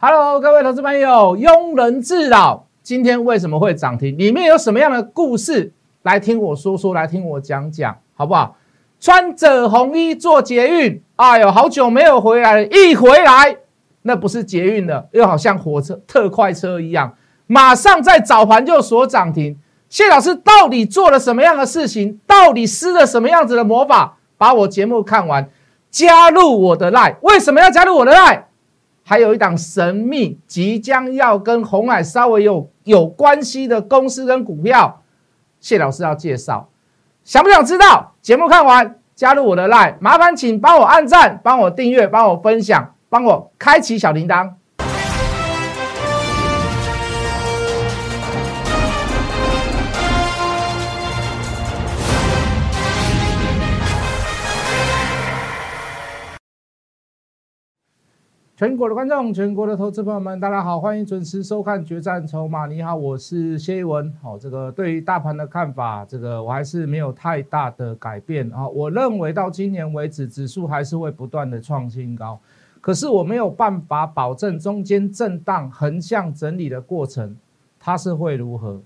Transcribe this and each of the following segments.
Hello，各位投资朋友，庸人自扰，今天为什么会涨停？里面有什么样的故事？来听我说说，来听我讲讲，好不好？穿着红衣做捷运，哎呦，好久没有回来了，一回来，那不是捷运了，又好像火车特快车一样，马上在早盘就锁涨停。谢老师到底做了什么样的事情？到底施了什么样子的魔法？把我节目看完，加入我的 Lie。为什么要加入我的 Lie？还有一档神秘，即将要跟红海稍微有有关系的公司跟股票，谢老师要介绍。想不想知道？节目看完，加入我的 line，麻烦请帮我按赞，帮我订阅，帮我分享，帮我开启小铃铛。全国的观众，全国的投资朋友们，大家好，欢迎准时收看《决战筹码》。你好，我是谢一文。好，这个对于大盘的看法，这个我还是没有太大的改变啊。我认为到今年为止，指数还是会不断的创新高，可是我没有办法保证中间震荡、横向整理的过程它是会如何。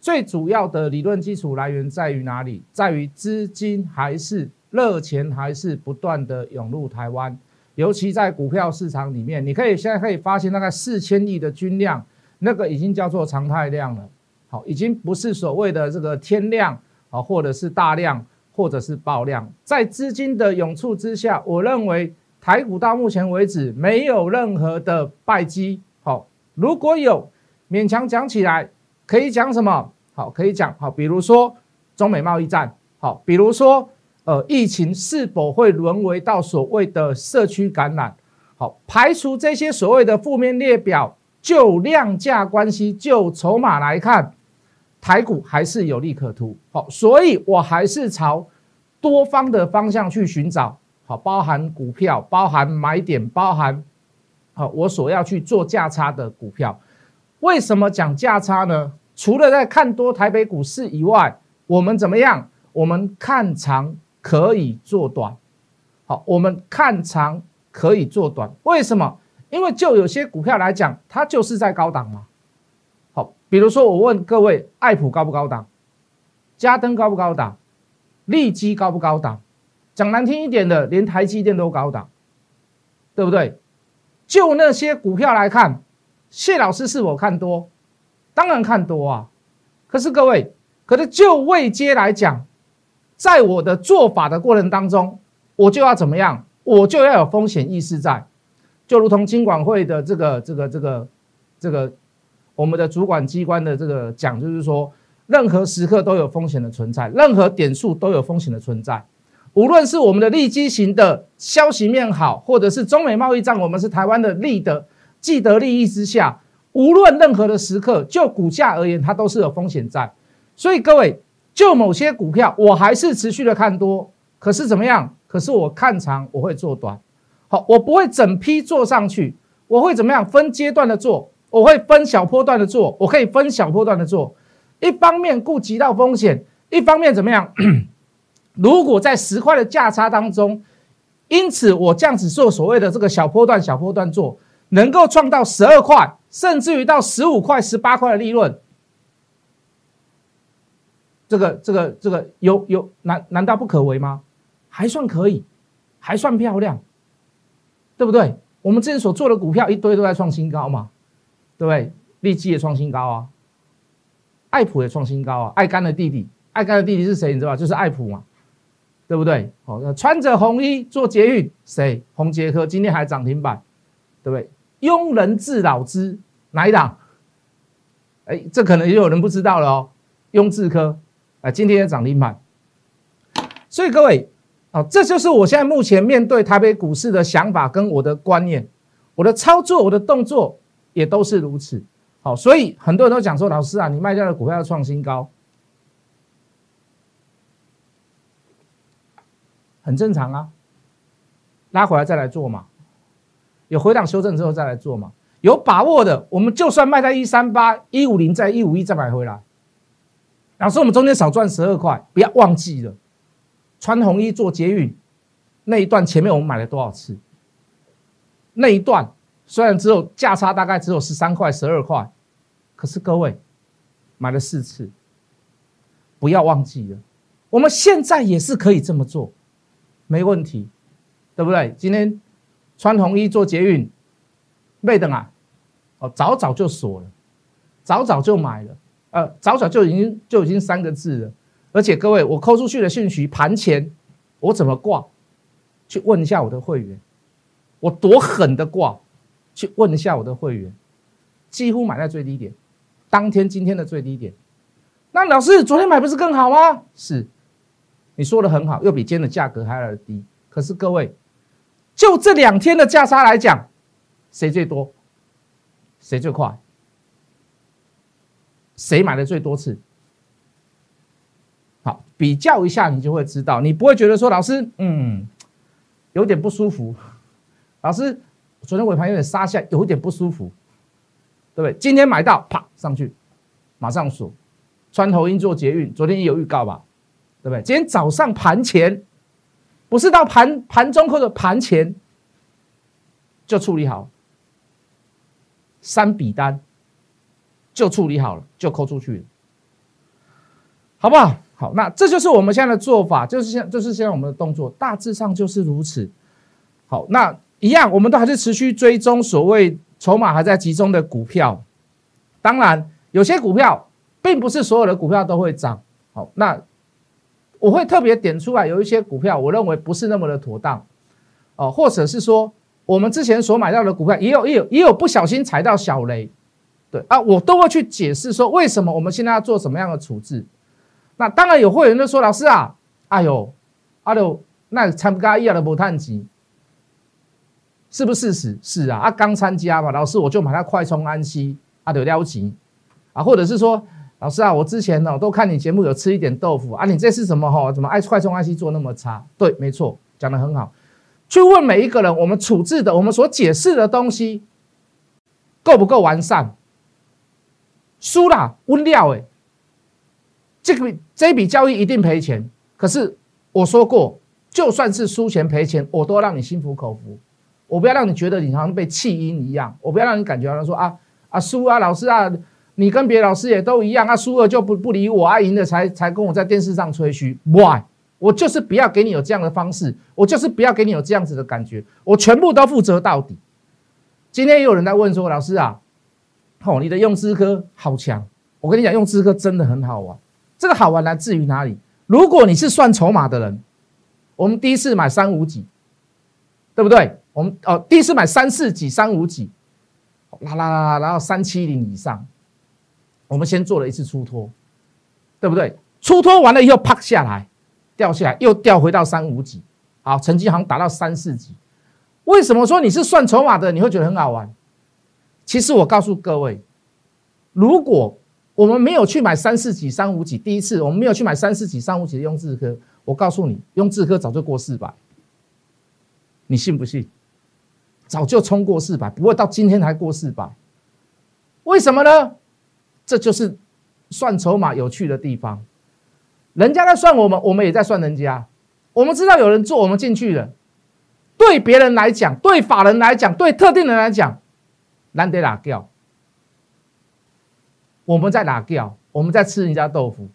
最主要的理论基础来源在于哪里？在于资金还是热钱还是不断的涌入台湾。尤其在股票市场里面，你可以现在可以发现，大概四千亿的均量，那个已经叫做常态量了。好，已经不是所谓的这个天量啊，或者是大量，或者是爆量。在资金的涌出之下，我认为台股到目前为止没有任何的败机。好，如果有勉强讲起来，可以讲什么？好，可以讲好，比如说中美贸易战。好，比如说。呃，疫情是否会沦为到所谓的社区感染？好，排除这些所谓的负面列表，就量价关系、就筹码来看，台股还是有利可图。好，所以我还是朝多方的方向去寻找。好，包含股票，包含买点，包含好我所要去做价差的股票。为什么讲价差呢？除了在看多台北股市以外，我们怎么样？我们看长。可以做短，好，我们看长可以做短，为什么？因为就有些股票来讲，它就是在高档嘛。好，比如说我问各位，爱普高不高档？嘉登高不高档？利基高不高档？讲难听一点的，连台积电都高档，对不对？就那些股票来看，谢老师是否看多？当然看多啊。可是各位，可是就位阶来讲。在我的做法的过程当中，我就要怎么样？我就要有风险意识在，就如同金管会的这个、这个、这个、这个，我们的主管机关的这个讲，就是说，任何时刻都有风险的存在，任何点数都有风险的存在。无论是我们的利基型的消息面好，或者是中美贸易战，我们是台湾的利的既得利益之下，无论任何的时刻，就股价而言，它都是有风险在。所以各位。就某些股票，我还是持续的看多，可是怎么样？可是我看长，我会做短。好，我不会整批做上去，我会怎么样？分阶段的做，我会分小波段的做，我可以分小波段的做。一方面顾及到风险，一方面怎么样？如果在十块的价差当中，因此我这样子做所谓的这个小波段、小波段做，能够创到十二块，甚至于到十五块、十八块的利润。这个这个这个有有难难道不可为吗？还算可以，还算漂亮，对不对？我们之前所做的股票一堆都在创新高嘛，对不对？利基也创新高啊，爱普也创新高啊。爱干的弟弟，爱干的弟弟是谁？你知道吧？就是爱普嘛，对不对？好，穿着红衣做捷运，谁？红杰科今天还涨停板，对不对？庸人自扰之哪一档？哎，这可能也有人不知道了哦，庸智科。啊，今天也涨停板，所以各位，啊，这就是我现在目前面对台北股市的想法跟我的观念，我的操作，我的动作也都是如此。好，所以很多人都讲说，老师啊，你卖掉的股票要创新高，很正常啊，拉回来再来做嘛，有回档修正之后再来做嘛，有把握的，我们就算卖在一三八、一五零，在一五一再买回来。老师，我们中间少赚十二块，不要忘记了。穿红衣做捷运那一段，前面我们买了多少次？那一段虽然只有价差大概只有十三块、十二块，可是各位买了四次，不要忘记了，我们现在也是可以这么做，没问题，对不对？今天穿红衣做捷运，没等啊，哦，早早就锁了，早早就买了，呃，早早就已经就已经三个字了，而且各位，我扣出去的讯息盘前我怎么挂，去问一下我的会员，我多狠的挂。去问一下我的会员，几乎买在最低点，当天今天的最低点。那老师昨天买不是更好吗？是，你说的很好，又比今天的价格还要低。可是各位，就这两天的价差来讲，谁最多？谁最快？谁买的最多次？好，比较一下，你就会知道，你不会觉得说老师，嗯，有点不舒服，老师。昨天尾盘有点杀下，有点不舒服，对不对？今天买到，啪上去，马上锁。穿头鹰做捷运，昨天也有预告吧，对不对？今天早上盘前，不是到盘盘中或者盘前就处理好，三笔单就处理好了，就扣出去，好不好？好，那这就是我们现在的做法，就是现就是现在我们的动作，大致上就是如此。好，那。一样，我们都还是持续追踪所谓筹码还在集中的股票。当然，有些股票并不是所有的股票都会涨。好，那我会特别点出来，有一些股票我认为不是那么的妥当哦，或者是说我们之前所买到的股票也有也有也有不小心踩到小雷，对啊，我都会去解释说为什么我们现在要做什么样的处置。那当然有会员就说：“老师啊，哎呦，阿刘那参加一样的无探级。”是不是事实？是啊，啊刚参加嘛，老师我就买它快充安息，啊得了急，啊或者是说，老师啊，我之前呢都看你节目有吃一点豆腐啊，你这是什么哈？怎么爱快充安息做那么差？对，没错，讲的很好。去问每一个人，我们处置的，我们所解释的东西够不够完善？输了温料哎，这个这笔交易一定赔钱。可是我说过，就算是输钱赔钱，我都让你心服口服。我不要让你觉得你好像被弃婴一样，我不要让你感觉好像说啊啊输啊老师啊，你跟别的老师也都一样啊，输了就不不理我啊，赢了才才跟我在电视上吹嘘。Why？我就是不要给你有这样的方式，我就是不要给你有这样子的感觉，我全部都负责到底。今天也有人在问说，老师啊，哦，你的用资科好强，我跟你讲，用资科真的很好玩。这个好玩来自于哪里？如果你是算筹码的人，我们第一次买三五几，对不对？我们哦，第一次买三四几、三五几，啦啦啦啦，然后三七零以上，我们先做了一次出脱，对不对？出脱完了以后，啪下来，掉下来，又掉回到三五几，好，成绩好像达到三四几。为什么说你是算筹码的，你会觉得很好玩？其实我告诉各位，如果我们没有去买三四几、三五几，第一次我们没有去买三四几、三五几的用智科，我告诉你，用智科早就过四百，你信不信？早就冲过四百，不会到今天才过四百，为什么呢？这就是算筹码有趣的地方。人家在算我们，我们也在算人家。我们知道有人做，我们进去了。对别人来讲，对法人来讲，对特定人来讲，难得哪掉？我们在哪掉？我们在吃人家豆腐。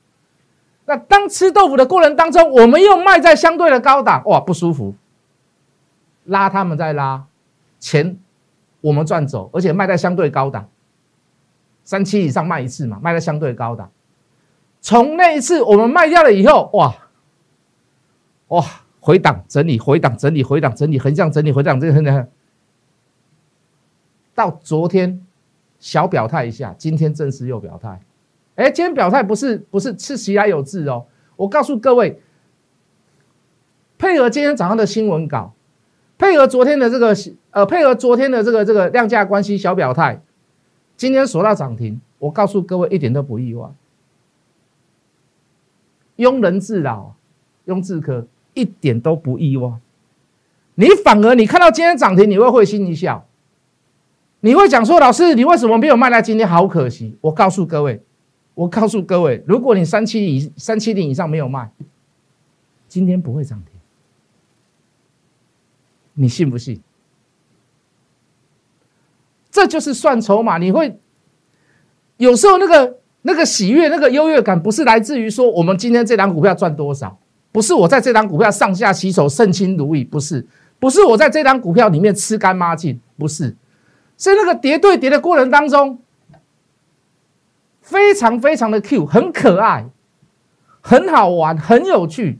那当吃豆腐的过程当中，我们又卖在相对的高档，哇，不舒服。拉他们在拉。钱我们赚走，而且卖在相对高档，三七以上卖一次嘛，卖在相对高档。从那一次我们卖掉了以后，哇哇回档整理，回档整理，回档整理，横向整理，回档这个很到昨天小表态一下，今天正式又表态。哎，今天表态不是不是是其来有志哦，我告诉各位，配合今天早上的新闻稿。配合昨天的这个呃，配合昨天的这个这个量价关系小表态，今天锁到涨停，我告诉各位一点都不意外。庸人自扰，庸自可一点都不意外。你反而你看到今天涨停，你会会心一笑，你会讲说：“老师，你为什么没有卖在今天？好可惜。”我告诉各位，我告诉各位，如果你三七以三七零以上没有卖，今天不会涨停。你信不信？这就是算筹码。你会有时候那个那个喜悦、那个优越感，不是来自于说我们今天这档股票赚多少，不是我在这档股票上下其手、称心如意，不是，不是我在这档股票里面吃干抹净，不是，是那个叠对叠的过程当中，非常非常的 Q，很可爱，很好玩，很有趣。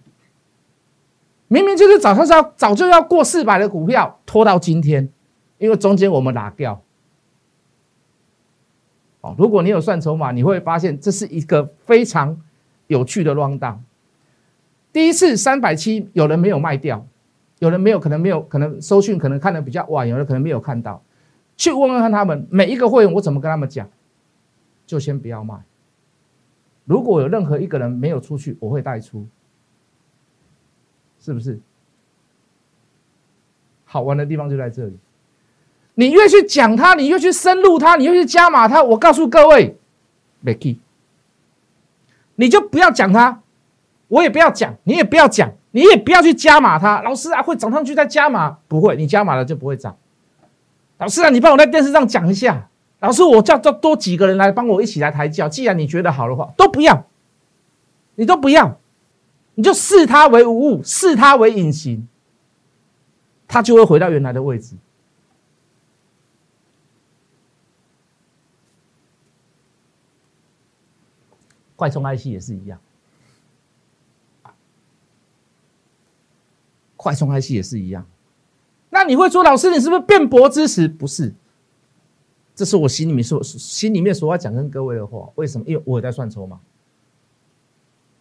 明明就是早上是要早就要过四百的股票，拖到今天，因为中间我们拿掉。哦，如果你有算筹码，你会发现这是一个非常有趣的乱荡。第一次三百七，有人没有卖掉，有人没有可能没有可能收讯可能看的比较晚，有人可能没有看到，去问问看他们每一个会员，我怎么跟他们讲，就先不要卖。如果有任何一个人没有出去，我会带出。是不是？好玩的地方就在这里。你越去讲它，你越去深入它，你越去加码它。我告诉各位，Becky，你就不要讲它，我也不要讲，你也不要讲，你也不要去加码它。老师啊，会涨上去再加码？不会，你加码了就不会涨。老师啊，你帮我在电视上讲一下。老师，我叫叫多几个人来帮我一起来抬轿。既然你觉得好的话，都不要，你都不要。你就视它为无物，视它为隐形，它就会回到原来的位置。快充 IC 也是一样，快充 IC 也是一样。你会说，老师，你是不是辩驳知识？不是，这是我心里面说，心里面所要讲跟各位的话。为什么？因为我有在算筹码，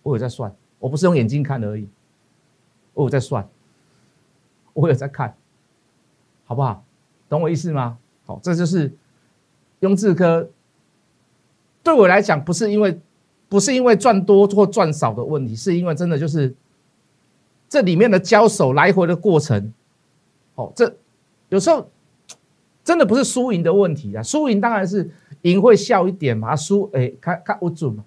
我有在算。我不是用眼睛看而已，我有在算，我有在看，好不好？懂我意思吗？好，这就是雍智科对我来讲，不是因为不是因为赚多或赚少的问题，是因为真的就是这里面的交手来回的过程，哦，这有时候真的不是输赢的问题啊，输赢当然是赢会笑一点嘛，输哎看看不准嘛。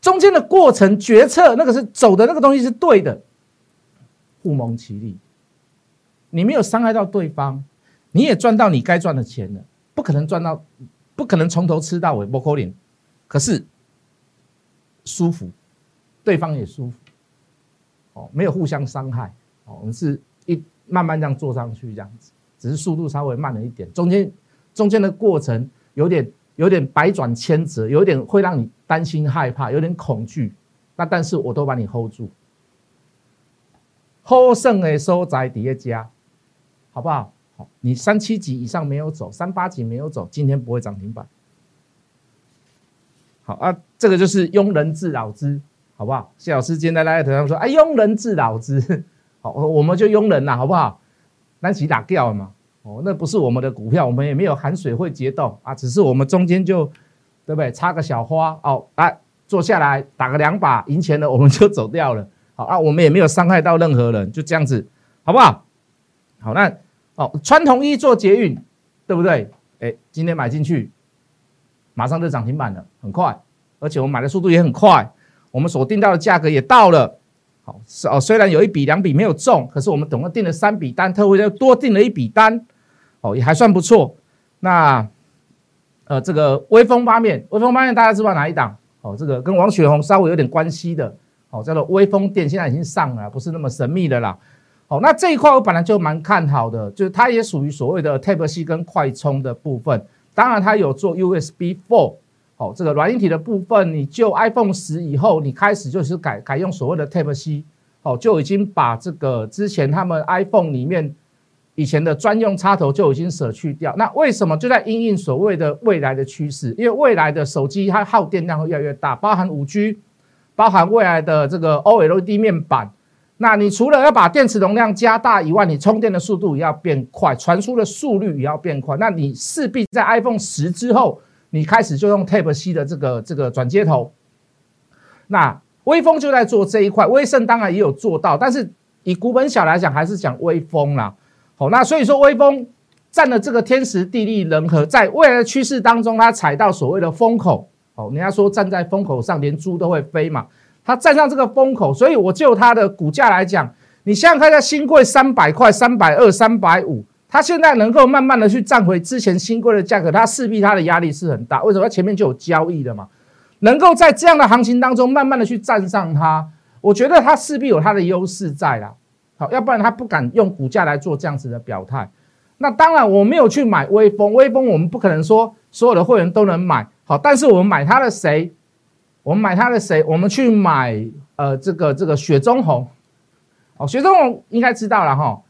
中间的过程决策，那个是走的那个东西是对的，互蒙其利。你没有伤害到对方，你也赚到你该赚的钱了。不可能赚到，不可能从头吃到尾，不可能。可是舒服，对方也舒服。哦，没有互相伤害。哦，我们是慢慢这样做上去，这样子，只是速度稍微慢了一点。中间中间的过程有点。有点百转千折，有点会让你担心害怕，有点恐惧。那但是我都把你 hold 住，hold 胜的收在底下加，好不好？好，你三七级以上没有走，三八级没有走，今天不会涨停板。好啊，这个就是庸人自扰之，好不好？谢老师今天在头上说，哎，庸人自扰之，好，我们就庸人了，好不好？那起打掉了嘛。哦，那不是我们的股票，我们也没有含水会结冻啊，只是我们中间就，对不对？插个小花哦，来坐下来打个两把，赢钱了我们就走掉了。好啊，我们也没有伤害到任何人，就这样子，好不好？好，那哦，穿同衣做捷运，对不对？哎，今天买进去，马上就涨停板了，很快，而且我们买的速度也很快，我们所定到的价格也到了。好，是哦，虽然有一笔两笔没有中，可是我们总共订了三笔单，特惠又多订了一笔单。哦，也还算不错。那，呃，这个微风八面，微风八面大家知道哪一档？哦，这个跟王雪红稍微有点关系的，哦，叫做微风电，现在已经上了，不是那么神秘的啦。哦，那这一块我本来就蛮看好的，就是它也属于所谓的 Type C 跟快充的部分。当然，它有做 USB Four，哦，这个软硬体的部分，你就 iPhone 十以后，你开始就是改改用所谓的 Type C，哦，就已经把这个之前他们 iPhone 里面。以前的专用插头就已经舍去掉，那为什么就在因应所谓的未来的趋势？因为未来的手机它耗电量会越来越大，包含五 G，包含未来的这个 OLED 面板。那你除了要把电池容量加大以外，你充电的速度也要变快，传输的速率也要变快。那你势必在 iPhone 十之后，你开始就用 Type C 的这个这个转接头。那微风就在做这一块，威盛当然也有做到，但是以股本小来讲，还是讲微风啦。好，那所以说微风占了这个天时地利人和，在未来的趋势当中，它踩到所谓的风口。哦，人家说站在风口上，连猪都会飞嘛。它站上这个风口，所以我就它的股价来讲，你想想看，在新贵三百块、三百二、三百五，它现在能够慢慢的去站回之前新贵的价格，它势必它的压力是很大。为什么？前面就有交易的嘛，能够在这样的行情当中慢慢的去站上它，我觉得它势必有它的优势在啦。好，要不然它不敢用股价来做这样子的表态。那当然我没有去买微风，微风我们不可能说所有的会员都能买。好，但是我们买它的谁？我们买它的谁？我们去买呃这个这个雪中红。好，雪中红应该知道了哈。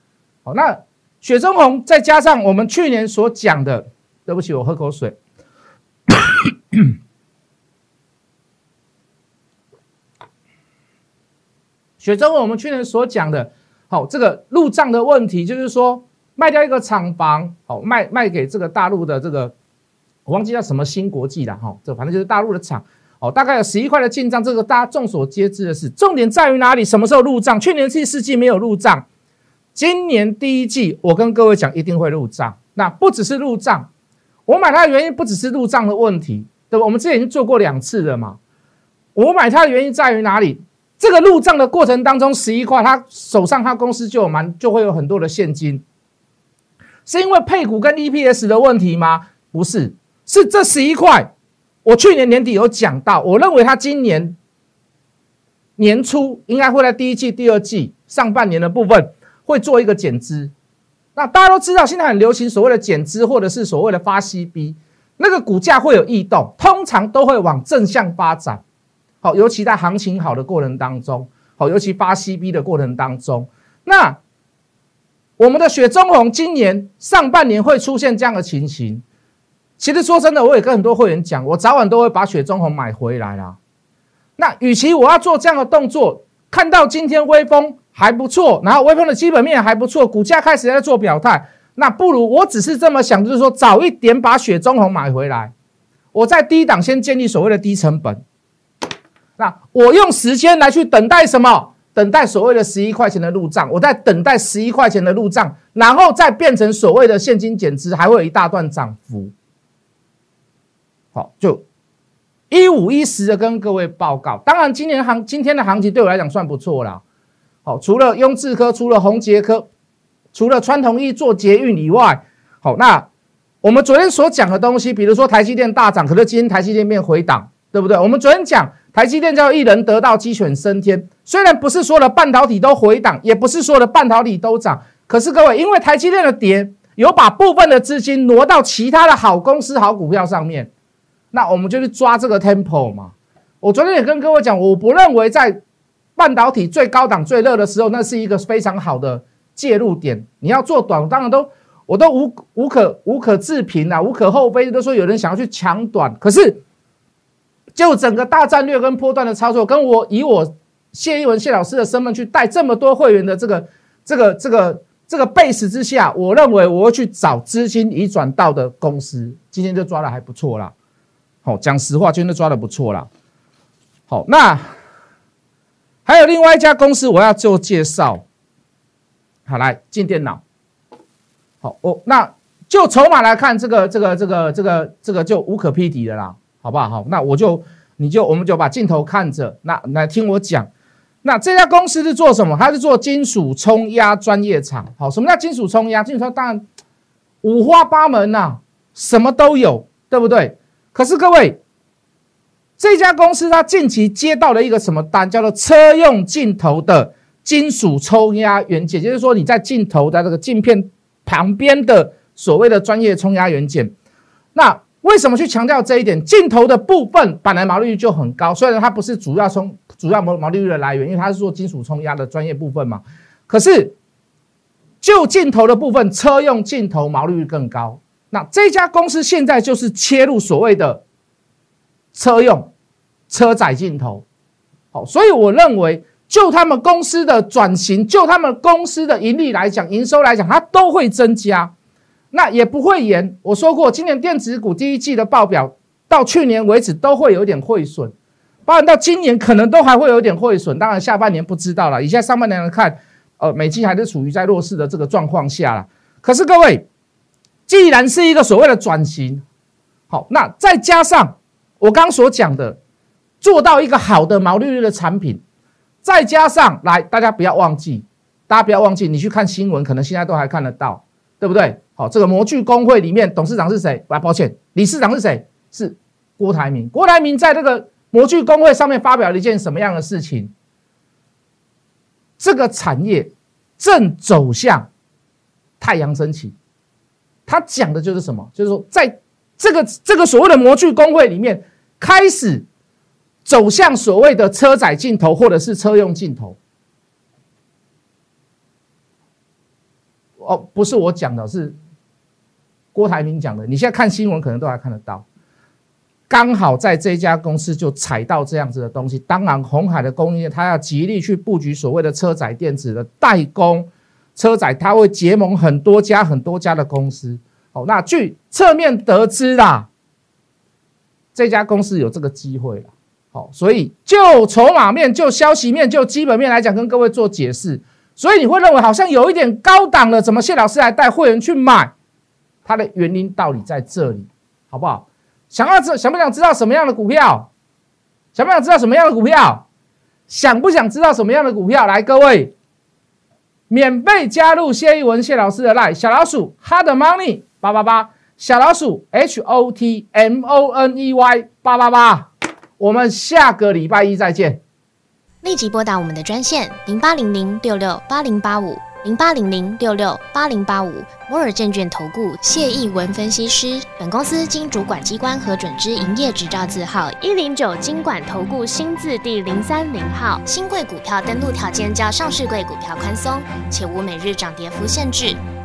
好，那。雪中红再加上我们去年所讲的，对不起，我喝口水。雪中红，我们去年所讲的，好，这个入账的问题，就是说卖掉一个厂房，好，卖卖给这个大陆的这个，我忘记叫什么新国际了，哈，这反正就是大陆的厂，哦，大概有十一块的进账，这个大家众所皆知的是，重点在于哪里？什么时候入账？去年第四季没有入账。今年第一季，我跟各位讲，一定会入账。那不只是入账，我买它的原因不只是入账的问题，对吧？我们之前已经做过两次了嘛。我买它的原因在于哪里？这个入账的过程当中，十一块，他手上他公司就有蛮就会有很多的现金，是因为配股跟 EPS 的问题吗？不是，是这十一块。我去年年底有讲到，我认为他今年年初应该会在第一季、第二季上半年的部分。会做一个减资，那大家都知道，现在很流行所谓的减资，或者是所谓的发 CB，那个股价会有异动，通常都会往正向发展。好，尤其在行情好的过程当中，好，尤其发 CB 的过程当中，那我们的雪中红今年上半年会出现这样的情形。其实说真的，我也跟很多会员讲，我早晚都会把雪中红买回来啦。那与其我要做这样的动作，看到今天微风。还不错，然后微风的基本面还不错，股价开始在做表态，那不如我只是这么想，就是说早一点把雪中红买回来，我在低档先建立所谓的低成本，那我用时间来去等待什么？等待所谓的十一块钱的入账，我在等待十一块钱的入账，然后再变成所谓的现金减值，还会有一大段涨幅。好，就一五一十的跟各位报告。当然，今年行今天的行情对我来讲算不错了。好，除了雍智科，除了宏杰科，除了川同一做捷运以外，好，那我们昨天所讲的东西，比如说台积电大涨，可是今天台积电变回档，对不对？我们昨天讲台积电叫一人得道鸡犬升天，虽然不是说的半导体都回档，也不是所有的半导体都涨，可是各位，因为台积电的跌，有把部分的资金挪到其他的好公司、好股票上面，那我们就去抓这个 temple 嘛。我昨天也跟各位讲，我不认为在。半导体最高档、最热的时候，那是一个非常好的介入点。你要做短，当然都我都无无可无可置评啊，无可厚非。都说有人想要去抢短，可是就整个大战略跟波段的操作，跟我以我谢一文谢老师的身份去带这么多会员的这个这个这个这个 base 之下，我认为我会去找资金移转到的公司，今天就抓的还不错啦。好，讲实话，今天抓的不错啦。好，那。还有另外一家公司，我要做介绍。好，来进电脑。好，我那就筹码来看，这个、这个、这个、这个、这个就无可匹敌的啦，好不好？好，那我就你就我们就把镜头看着，那来听我讲。那这家公司是做什么？它是做金属冲压专业厂。好，什么叫金属冲压？金属冲当然五花八门呐，什么都有，对不对？可是各位。这家公司它近期接到了一个什么单，叫做车用镜头的金属冲压元件，就是说你在镜头的这个镜片旁边的所谓的专业冲压元件。那为什么去强调这一点？镜头的部分本来毛利率就很高，虽然它不是主要冲主要毛毛利率的来源，因为它是做金属冲压的专业部分嘛。可是就镜头的部分，车用镜头毛利率更高。那这家公司现在就是切入所谓的车用。车载镜头，好，所以我认为，就他们公司的转型，就他们公司的盈利来讲，营收来讲，它都会增加，那也不会延。我说过，今年电子股第一季的报表到去年为止都会有点汇损，包含到今年可能都还会有点汇损。当然，下半年不知道了。以下上半年来看，呃，美金还是处于在弱势的这个状况下了。可是各位，既然是一个所谓的转型，好，那再加上我刚所讲的。做到一个好的毛利率的产品，再加上来，大家不要忘记，大家不要忘记，你去看新闻，可能现在都还看得到，对不对？好，这个模具工会里面董事长是谁？啊，抱歉，理事长是谁？是郭台铭。郭台铭在这个模具工会上面发表了一件什么样的事情？这个产业正走向太阳升起。他讲的就是什么？就是说，在这个这个所谓的模具工会里面，开始走向所谓的车载镜头或者是车用镜头。哦，不是我讲的，是郭台铭讲的。你现在看新闻，可能都还看得到。刚好在这家公司就踩到这样子的东西。当然，红海的供应链，他要极力去布局所谓的车载电子的代工。车载他会结盟很多家很多家的公司。哦，那据侧面得知啦，这家公司有这个机会了。好，所以就筹码面、就消息面、就基本面来讲，跟各位做解释。所以你会认为好像有一点高档了，怎么谢老师还带会员去买？它的原因道理在这里，好不好？想要知想不想知道什么样的股票？想不想知道什么样的股票？想不想知道什么样的股票？来，各位，免费加入谢一文谢老师的 line 小老鼠 hard money 八八八小老鼠 h o t m o n e y 八八八，我们下个礼拜一再见。立即拨打我们的专线零八零零六六八零八五零八零零六六八零八五摩尔证券投顾谢义文分析师。本公司经主管机关核准之营业执照字号一零九金管投顾新字第零三零号。新贵股票登录条件较上市贵股票宽松，且无每日涨跌幅限制。